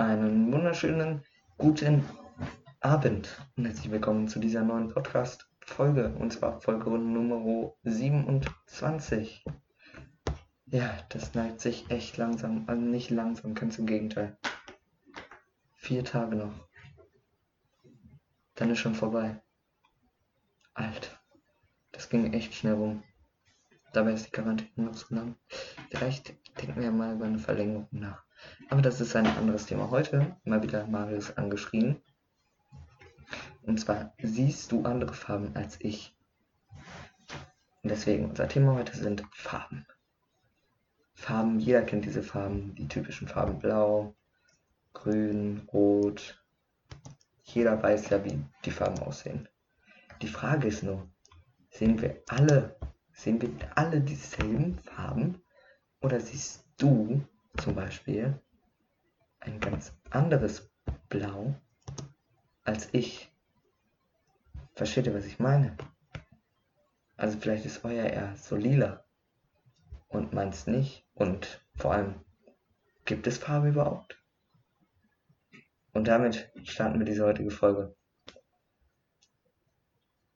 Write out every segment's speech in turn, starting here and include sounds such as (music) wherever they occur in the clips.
Einen wunderschönen guten Abend und herzlich willkommen zu dieser neuen Podcast-Folge und zwar Folge Nummer 27. Ja, das neigt sich echt langsam, also nicht langsam, ganz im Gegenteil. Vier Tage noch. Dann ist schon vorbei. Alter, das ging echt schnell rum. Dabei ist die Quarantäne noch so lang. Vielleicht denken wir mal über eine Verlängerung nach. Aber das ist ein anderes Thema. Heute mal wieder Marius angeschrien. Und zwar, siehst du andere Farben als ich? Und deswegen, unser Thema heute sind Farben. Farben, jeder kennt diese Farben, die typischen Farben Blau, Grün, Rot. Jeder weiß ja, wie die Farben aussehen. Die Frage ist nur, sehen wir alle Sehen wir alle dieselben Farben? Oder siehst du zum Beispiel ein ganz anderes Blau als ich? Versteht ihr, was ich meine? Also vielleicht ist euer eher so lila und meins nicht. Und vor allem, gibt es Farbe überhaupt? Und damit starten wir diese heutige Folge.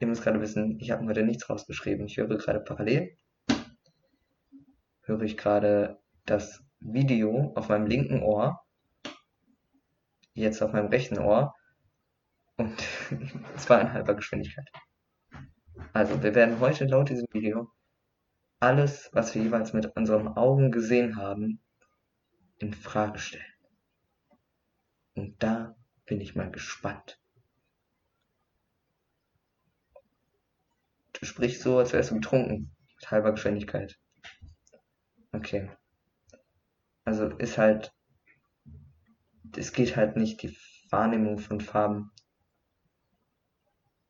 Ihr müsst gerade wissen, ich habe heute nichts rausgeschrieben. Ich höre gerade parallel, höre ich gerade das Video auf meinem linken Ohr, jetzt auf meinem rechten Ohr und (laughs) zwar in halber Geschwindigkeit. Also, wir werden heute laut diesem Video alles, was wir jeweils mit unseren Augen gesehen haben, in Frage stellen. Und da bin ich mal gespannt. Du sprichst so, als wärst du betrunken. Mit halber Geschwindigkeit. Okay. Also ist halt. Es geht halt nicht, die Wahrnehmung von Farben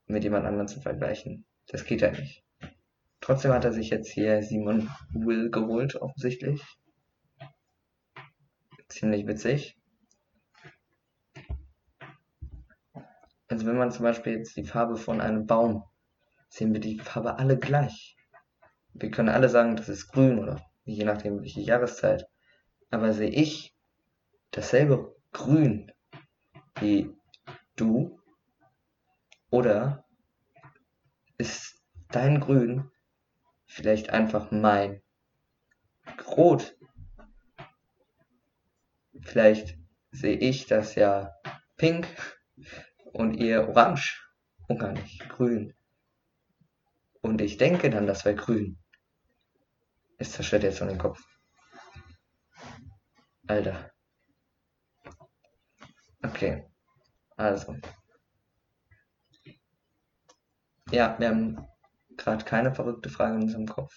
mit jemand anderem zu vergleichen. Das geht halt nicht. Trotzdem hat er sich jetzt hier Simon Will geholt, offensichtlich. Ziemlich witzig. Also wenn man zum Beispiel jetzt die Farbe von einem Baum sehen wir die Farbe alle gleich. Wir können alle sagen, das ist grün oder je nachdem welche Jahreszeit. Aber sehe ich dasselbe Grün wie du oder ist dein Grün vielleicht einfach mein Rot? Vielleicht sehe ich das ja pink und ihr orange und gar nicht grün. Und ich denke dann, das wäre grün. Es zerstört jetzt schon den Kopf. Alter. Okay. Also. Ja, wir haben gerade keine verrückte Frage in unserem Kopf.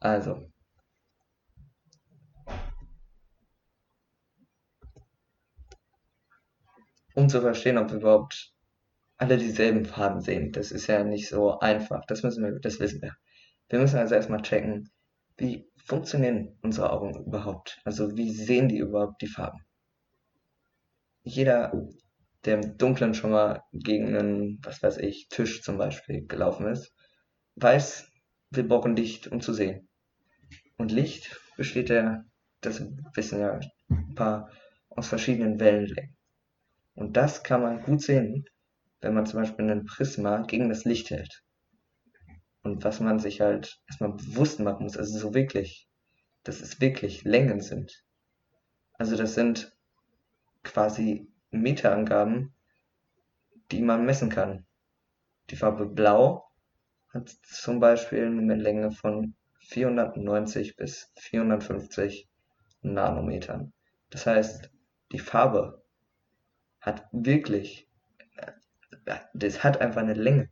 Also. um zu verstehen, ob wir überhaupt alle dieselben Farben sehen. Das ist ja nicht so einfach. Das müssen wir, das wissen wir. Wir müssen also erstmal checken, wie funktionieren unsere Augen überhaupt? Also wie sehen die überhaupt die Farben? Jeder, der im Dunkeln schon mal gegen einen, was weiß ich, Tisch zum Beispiel gelaufen ist, weiß, wir brauchen Licht, um zu sehen. Und Licht besteht ja, das wissen ja ein paar, aus verschiedenen Wellenlängen. Und das kann man gut sehen, wenn man zum Beispiel einen Prisma gegen das Licht hält. Und was man sich halt erstmal bewusst machen muss, also so wirklich, dass es wirklich Längen sind. Also das sind quasi Meterangaben, die man messen kann. Die Farbe Blau hat zum Beispiel eine Länge von 490 bis 450 Nanometern. Das heißt, die Farbe hat wirklich, das hat einfach eine Länge.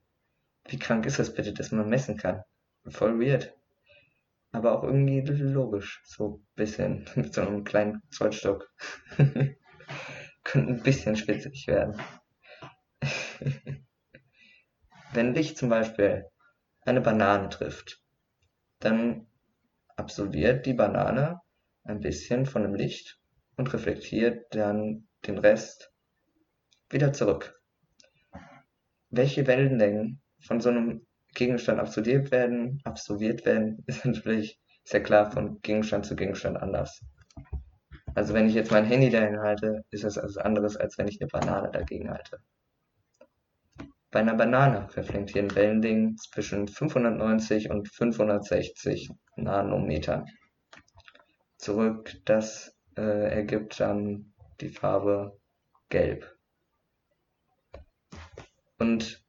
Wie krank ist das bitte, dass man messen kann? Voll weird. Aber auch irgendwie logisch. So ein bisschen (laughs) mit so einem kleinen Zollstock. (laughs) Könnte ein bisschen spitzig werden. (laughs) Wenn Licht zum Beispiel eine Banane trifft, dann absolviert die Banane ein bisschen von dem Licht und reflektiert dann den Rest wieder zurück. Welche Wellenlängen von so einem Gegenstand absolviert werden, absolviert werden, (laughs) ist natürlich ja klar von Gegenstand zu Gegenstand anders. Also wenn ich jetzt mein Handy dahin halte, ist das etwas anderes, als wenn ich eine Banane dagegen halte. Bei einer Banane reflektieren Wellenlängen zwischen 590 und 560 Nanometern. Zurück, das äh, ergibt dann die Farbe Gelb. Und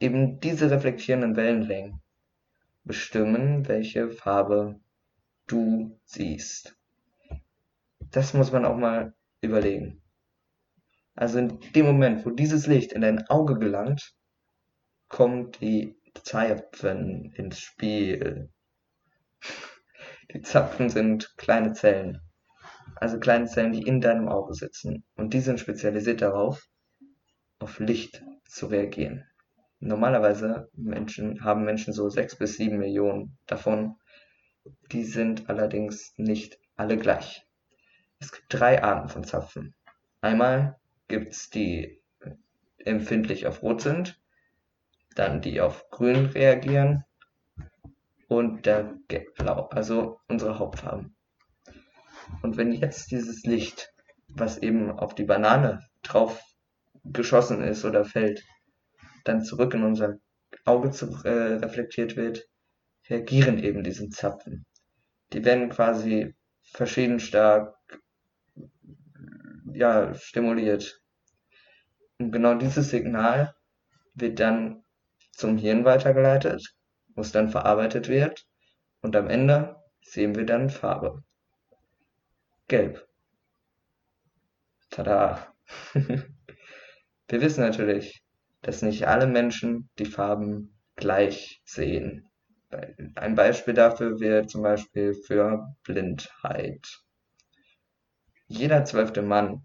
eben diese reflektierenden Wellenlängen bestimmen, welche Farbe du siehst. Das muss man auch mal überlegen. Also in dem Moment, wo dieses Licht in dein Auge gelangt, kommen die Zapfen ins Spiel. Die Zapfen sind kleine Zellen. Also kleine Zellen, die in deinem Auge sitzen. Und die sind spezialisiert darauf, auf Licht zu reagieren. Normalerweise Menschen, haben Menschen so sechs bis sieben Millionen davon. Die sind allerdings nicht alle gleich. Es gibt drei Arten von Zapfen. Einmal gibt's die empfindlich auf Rot sind, dann die auf Grün reagieren und der Gelb-Blau, also unsere Hauptfarben. Und wenn jetzt dieses Licht, was eben auf die Banane drauf geschossen ist oder fällt, dann zurück in unser Auge zu, äh, reflektiert wird, reagieren eben diese Zapfen. Die werden quasi verschieden stark ja, stimuliert. Und genau dieses Signal wird dann zum Hirn weitergeleitet, es dann verarbeitet wird und am Ende sehen wir dann Farbe. Gelb. Tada! (laughs) wir wissen natürlich, dass nicht alle Menschen die Farben gleich sehen. Ein Beispiel dafür wäre zum Beispiel für Blindheit. Jeder zwölfte Mann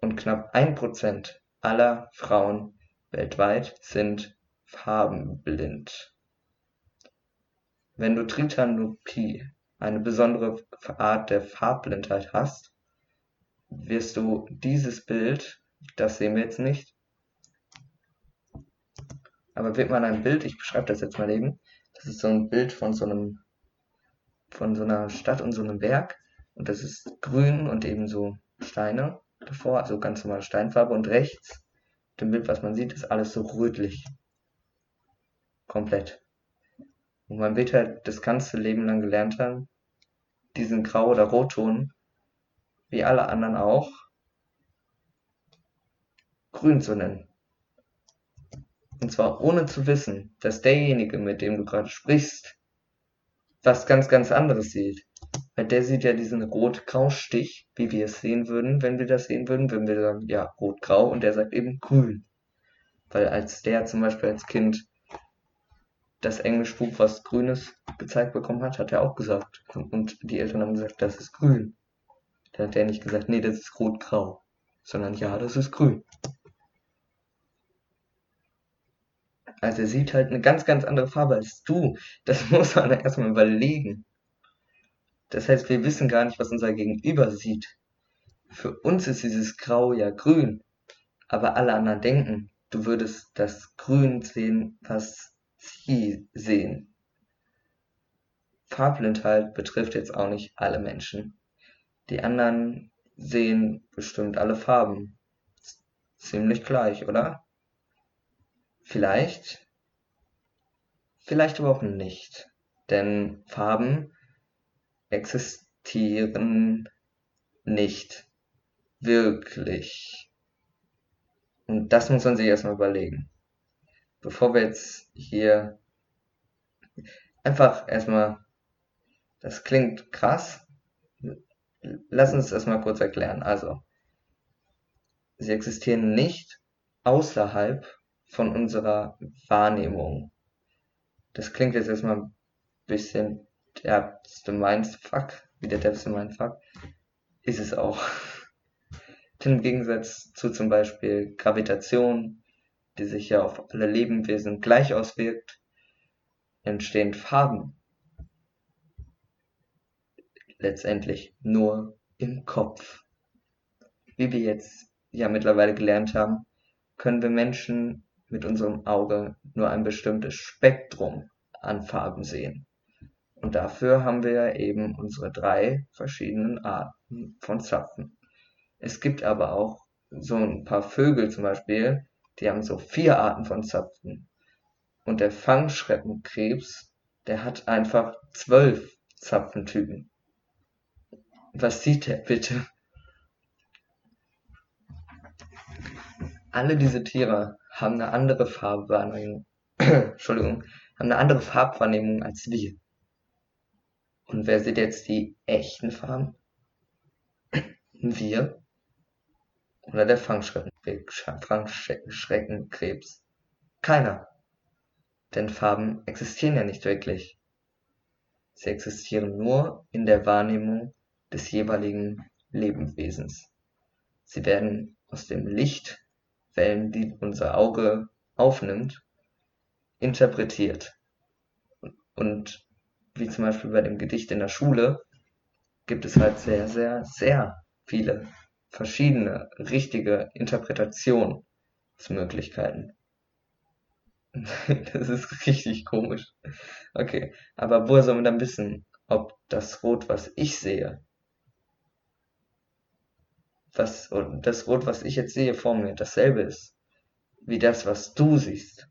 und knapp ein Prozent aller Frauen weltweit sind farbenblind. Wenn du Tritanopie, eine besondere Art der Farbblindheit hast, wirst du dieses Bild, das sehen wir jetzt nicht, aber wird man ein Bild, ich beschreibe das jetzt mal eben, das ist so ein Bild von so einem, von so einer Stadt und so einem Berg und das ist grün und eben so Steine davor, also ganz normale Steinfarbe. Und rechts, dem Bild, was man sieht, ist alles so rötlich. Komplett. Und man wird halt das ganze Leben lang gelernt haben, diesen Grau- oder Rotton, wie alle anderen auch, grün zu nennen. Und zwar ohne zu wissen, dass derjenige, mit dem du gerade sprichst, was ganz, ganz anderes sieht. Weil der sieht ja diesen Rot-Grau-Stich, wie wir es sehen würden, wenn wir das sehen würden, wenn wir sagen, ja, Rot-Grau und der sagt eben grün. Weil als der zum Beispiel als Kind das Englischbuch, was Grünes gezeigt bekommen hat, hat er auch gesagt. Und die Eltern haben gesagt, das ist grün. Da hat er nicht gesagt, nee, das ist rot-grau. Sondern ja, das ist grün. Also er sieht halt eine ganz, ganz andere Farbe als du. Das (laughs) muss man erstmal überlegen. Das heißt, wir wissen gar nicht, was unser Gegenüber sieht. Für uns ist dieses Grau ja grün, aber alle anderen denken, du würdest das Grün sehen, was sie sehen. Farbblindheit betrifft jetzt auch nicht alle Menschen. Die anderen sehen bestimmt alle Farben. Ziemlich gleich, oder? Vielleicht, vielleicht aber auch nicht. Denn Farben existieren nicht wirklich. Und das muss man sich erstmal überlegen. Bevor wir jetzt hier einfach erstmal, das klingt krass, lass uns das mal kurz erklären. Also, sie existieren nicht außerhalb von unserer Wahrnehmung. Das klingt jetzt erstmal ein bisschen der Mindfuck, wie der derbste Mindfuck, ist es auch. (laughs) Im Gegensatz zu zum Beispiel Gravitation, die sich ja auf alle Lebewesen gleich auswirkt, entstehen Farben letztendlich nur im Kopf. Wie wir jetzt ja mittlerweile gelernt haben, können wir Menschen mit unserem Auge nur ein bestimmtes Spektrum an Farben sehen. Und dafür haben wir eben unsere drei verschiedenen Arten von Zapfen. Es gibt aber auch so ein paar Vögel zum Beispiel, die haben so vier Arten von Zapfen. Und der Fangschreckenkrebs, der hat einfach zwölf Zapfentypen. Was sieht der bitte? Alle diese Tiere haben eine andere Farbwahrnehmung, (clears throat) Entschuldigung, haben eine andere Farbwahrnehmung als wir. Und wer sieht jetzt die echten Farben? (clears throat) Wir oder der Fangschreckenkrebs? Keiner. Denn Farben existieren ja nicht wirklich. Sie existieren nur in der Wahrnehmung des jeweiligen Lebewesens. Sie werden aus dem Lichtwellen, die unser Auge aufnimmt, interpretiert. Und wie zum Beispiel bei dem Gedicht in der Schule, gibt es halt sehr, sehr, sehr viele verschiedene richtige Interpretationsmöglichkeiten. (laughs) das ist richtig komisch. Okay, aber woher soll man dann wissen, ob das Rot, was ich sehe, was, das Rot, was ich jetzt sehe vor mir, dasselbe ist, wie das, was du siehst,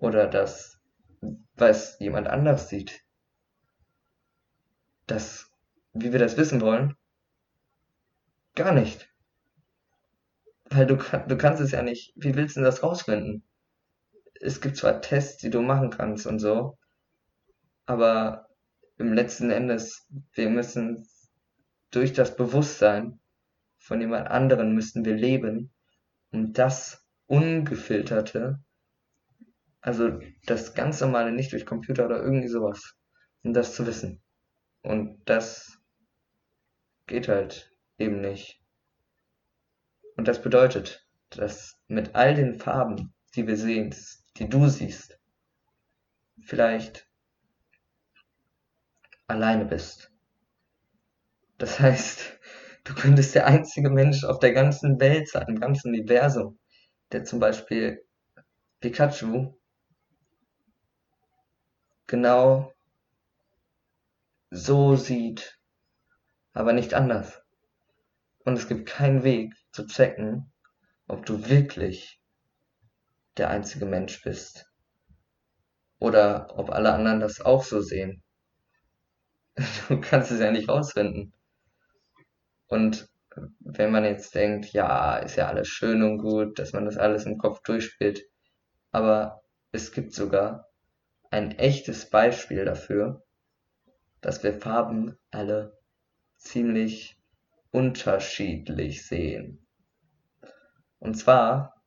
oder das, was jemand anders sieht. Das, wie wir das wissen wollen? Gar nicht. Weil du, du kannst es ja nicht, wie willst du das rausfinden? Es gibt zwar Tests, die du machen kannst und so, aber im letzten Endes, wir müssen durch das Bewusstsein von jemand anderen müssten wir leben, um das ungefilterte, also das ganz normale, nicht durch Computer oder irgendwie sowas, um das zu wissen. Und das geht halt eben nicht. Und das bedeutet, dass mit all den Farben, die wir sehen, die du siehst, vielleicht alleine bist. Das heißt, du könntest der einzige Mensch auf der ganzen Welt sein, im ganzen Universum, der zum Beispiel Pikachu genau so sieht, aber nicht anders. Und es gibt keinen Weg zu checken, ob du wirklich der einzige Mensch bist. Oder ob alle anderen das auch so sehen. (laughs) Du kannst es ja nicht rausfinden. Und wenn man jetzt denkt, ja, ist ja alles schön und gut, dass man das alles im Kopf durchspielt, aber es gibt sogar ein echtes Beispiel dafür, dass wir Farben alle ziemlich unterschiedlich sehen. Und zwar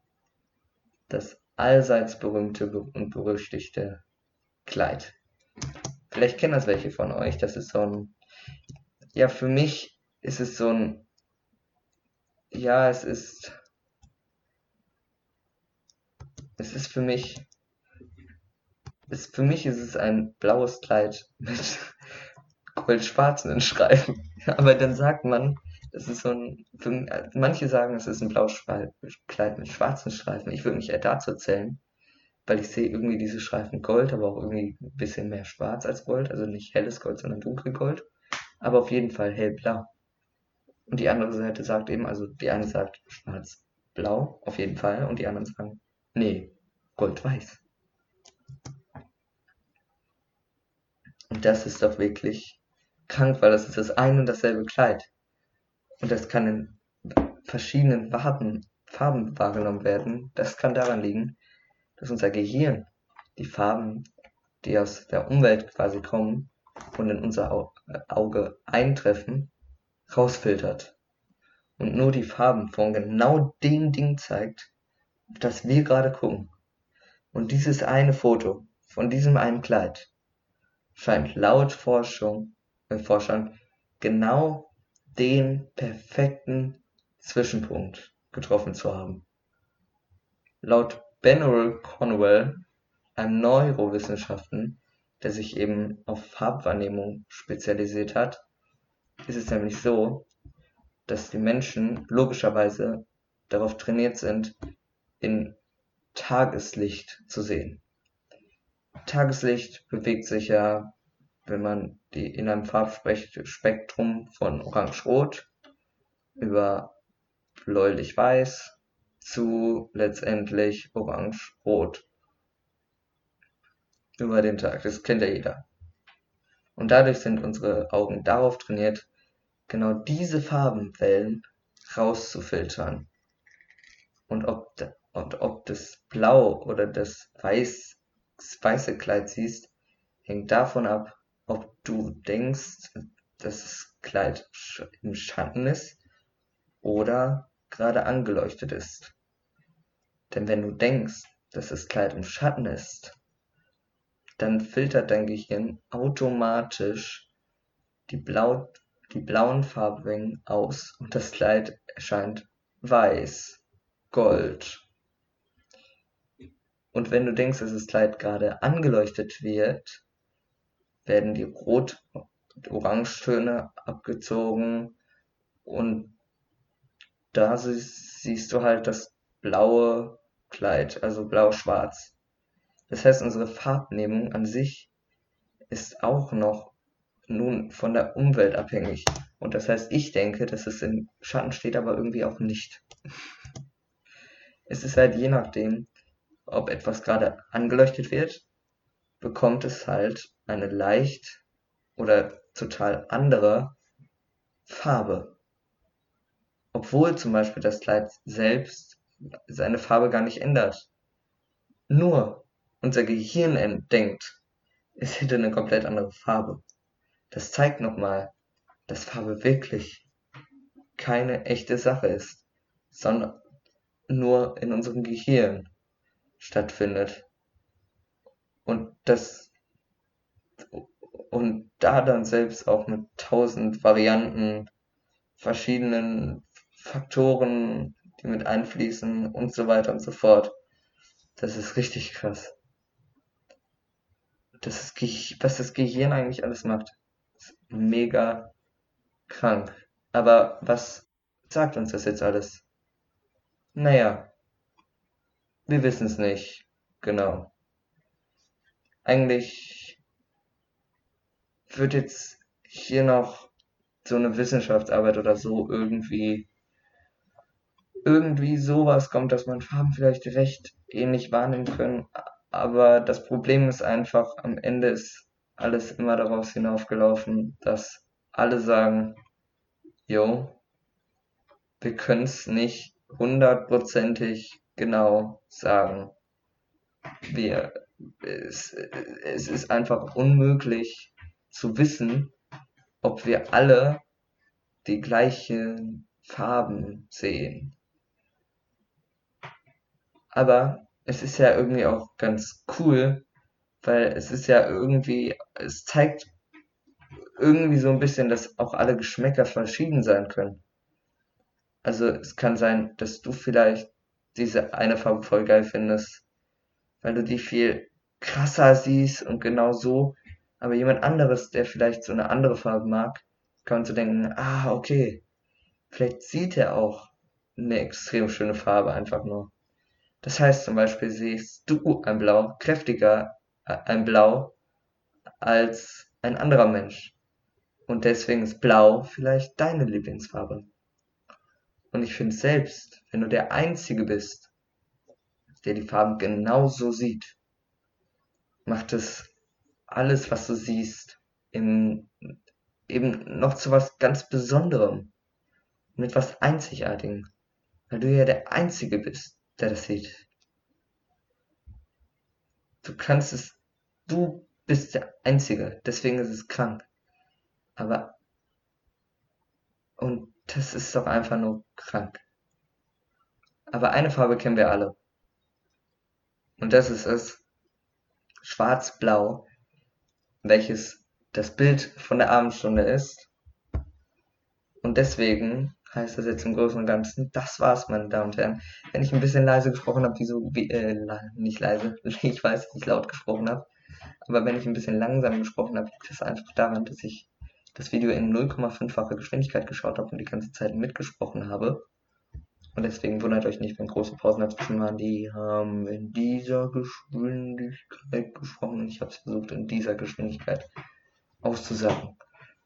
das allseits berühmte und berüchtigte Kleid. Vielleicht kennen das welche von euch. Das ist so ein, ja, für mich ist es so ein, ja, es ist, es ist für mich, es, für mich ist es ein blaues Kleid (laughs) mit goldschwarzen Streifen. (laughs) Aber dann sagt man, das ist so ein, für, manche sagen, es ist ein blaues Kleid mit schwarzen Streifen. Ich würde mich eher dazu zählen, weil ich sehe irgendwie diese Streifen Gold, aber auch irgendwie ein bisschen mehr schwarz als Gold. Also nicht helles Gold, sondern dunkelgold. Aber auf jeden Fall hellblau. Und die andere Seite sagt eben, also die eine sagt schwarz-blau, auf jeden Fall. Und die anderen sagen, nee, gold-weiß. Und das ist doch wirklich krank, weil das ist das ein und dasselbe Kleid. Und das kann in verschiedenen Farben, Farben wahrgenommen werden. Das kann daran liegen, dass unser Gehirn die Farben, die aus der Umwelt quasi kommen und in unser Auge eintreffen, rausfiltert. Und nur die Farben von genau dem Ding zeigt, auf das wir gerade gucken. Und dieses eine Foto von diesem einen Kleid scheint laut Forschung, äh, Forschern genau den perfekten Zwischenpunkt getroffen zu haben. Laut Bennoel Conwell, einem Neurowissenschaften, der sich eben auf Farbwahrnehmung spezialisiert hat, ist es nämlich so, dass die Menschen logischerweise darauf trainiert sind, in Tageslicht zu sehen. Tageslicht bewegt sich ja, wenn man die in einem Farbspektrum von orange-rot über bläulich-weiß zu letztendlich orange-rot über den Tag. Das kennt ja jeder. Und dadurch sind unsere Augen darauf trainiert, genau diese Farbenwellen rauszufiltern. Und ob, und ob das Blau oder das Weiß, das weiße Kleid siehst, hängt davon ab, ob du denkst, dass das Kleid im Schatten ist oder gerade angeleuchtet ist. Denn wenn du denkst, dass das Kleid im Schatten ist, dann filtert dein Gehirn automatisch die, Blau, die blauen Farbringen aus und das Kleid erscheint weiß, gold. Und wenn du denkst, dass das Kleid gerade angeleuchtet wird, werden die Rot- und Orangetöne abgezogen und da siehst du halt das blaue Kleid, also blau-schwarz. Das heißt, unsere Farbnehmung an sich ist auch noch nun von der Umwelt abhängig. Und das heißt, ich denke, dass es im Schatten steht, aber irgendwie auch nicht. es ist halt je nachdem, ob etwas gerade angeleuchtet wird, bekommt es halt eine leicht oder total andere Farbe. Obwohl zum Beispiel das Kleid selbst seine Farbe gar nicht ändert. Nur unser Gehirn denkt, es hätte eine komplett andere Farbe. Das zeigt nochmal, dass Farbe wirklich keine echte Sache ist, sondern nur in unserem Gehirn stattfindet. Und das und da dann selbst auch mit tausend Varianten, verschiedenen Faktoren, die mit einfließen und so weiter und so fort. Das ist richtig krass das ist, was das Gehirn eigentlich alles macht. Mega krank. Aber was sagt uns das jetzt alles? Naja, wir wissen es nicht. Genau. Eigentlich wird jetzt hier noch so eine Wissenschaftsarbeit oder so irgendwie irgendwie sowas kommt, dass man Farben vielleicht recht ähnlich wahrnehmen können, aber das Problem ist einfach, am Ende ist alles immer daraus hinaufgelaufen, dass alle sagen, jo, wir können es nicht hundertprozentig genau sagen. Wir, es, es ist einfach unmöglich zu wissen, ob wir alle die gleichen Farben sehen. Aber es ist ja irgendwie auch ganz cool, weil es ist ja irgendwie, es zeigt irgendwie so ein bisschen, dass auch alle Geschmäcker verschieden sein können. Also es kann sein, dass du vielleicht diese eine Farbe voll geil findest, weil du die viel krasser siehst und genau so, aber jemand anderes, der vielleicht so eine andere Farbe mag, kann so denken, ah, okay, vielleicht sieht er auch eine extrem schöne Farbe einfach nur. Das heißt zum Beispiel siehst du ein Blau kräftiger, äh, ein Blau als ein anderer Mensch. Und deswegen ist Blau vielleicht deine Lieblingsfarbe. Und ich finde selbst, wenn du der Einzige bist, der die Farben genauso sieht, macht es alles, was du siehst, im, eben noch zu was ganz Besonderem. Mit was Einzigartigem. Weil du ja der Einzige bist, der das. Du kannst es, du bist der Einzige, deswegen ist es krank. Aber, und das ist doch einfach nur krank. Aber eine Farbe kennen wir alle. Und das ist es schwarz-blau, welches das Bild von der Abendstunde ist. Und deswegen heißt das jetzt im Großen und Ganzen. Das war's, meine Damen und Herren. Wenn ich ein bisschen leise gesprochen habe, wieso, wie, äh, nicht leise, (laughs) ich weiß, ich laut gesprochen habe, aber wenn ich ein bisschen langsam gesprochen habe, liegt das einfach daran, dass ich das Video in 0,5-fache Geschwindigkeit geschaut habe und die ganze Zeit mitgesprochen habe. Und deswegen wundert euch nicht, wenn große Pausen dazwischen waren. Die haben in dieser Geschwindigkeit gesprochen und ich habe es versucht in dieser Geschwindigkeit auszusagen.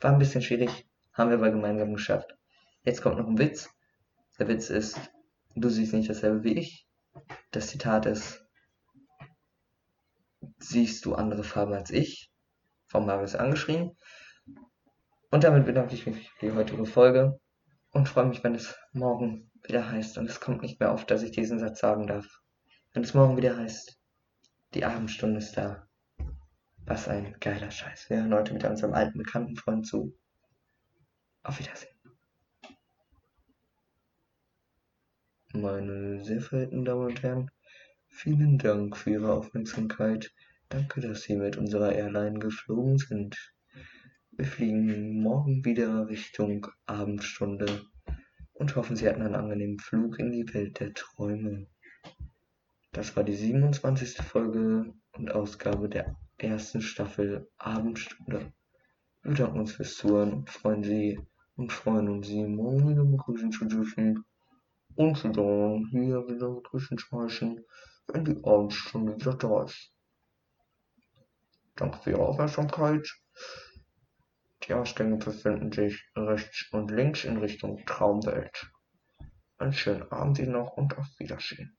War ein bisschen schwierig, haben wir aber gemeinsam geschafft. Jetzt kommt noch ein Witz. Der Witz ist, du siehst nicht dasselbe wie ich. Das Zitat ist, siehst du andere Farben als ich? Von Marius angeschrien. Und damit bedanke ich mich für die heutige Folge und freue mich, wenn es morgen wieder heißt. Und es kommt nicht mehr auf, dass ich diesen Satz sagen darf. Wenn es morgen wieder heißt, die Abendstunde ist da. Was ein geiler Scheiß. Wir hören heute mit unserem alten bekannten Freund zu. Auf Wiedersehen. Meine sehr verehrten Damen und Herren, vielen Dank für Ihre Aufmerksamkeit. Danke, dass Sie mit unserer Airline geflogen sind. Wir fliegen morgen wieder Richtung Abendstunde und hoffen, Sie hatten einen angenehmen Flug in die Welt der Träume. Das war die 27. Folge und Ausgabe der ersten Staffel Abendstunde. Wir bedanken uns fürs Zuhören und freuen Sie und freuen uns, Sie morgen wieder begrüßen zu dürfen und dann hier wieder begrüßen zu heißen, wenn die Abendstunde wieder da ist. Danke für Ihre Aufmerksamkeit. Die Ausgänge befinden sich rechts und links in Richtung Traumwelt. Einen schönen Abend Ihnen noch und auf Wiedersehen.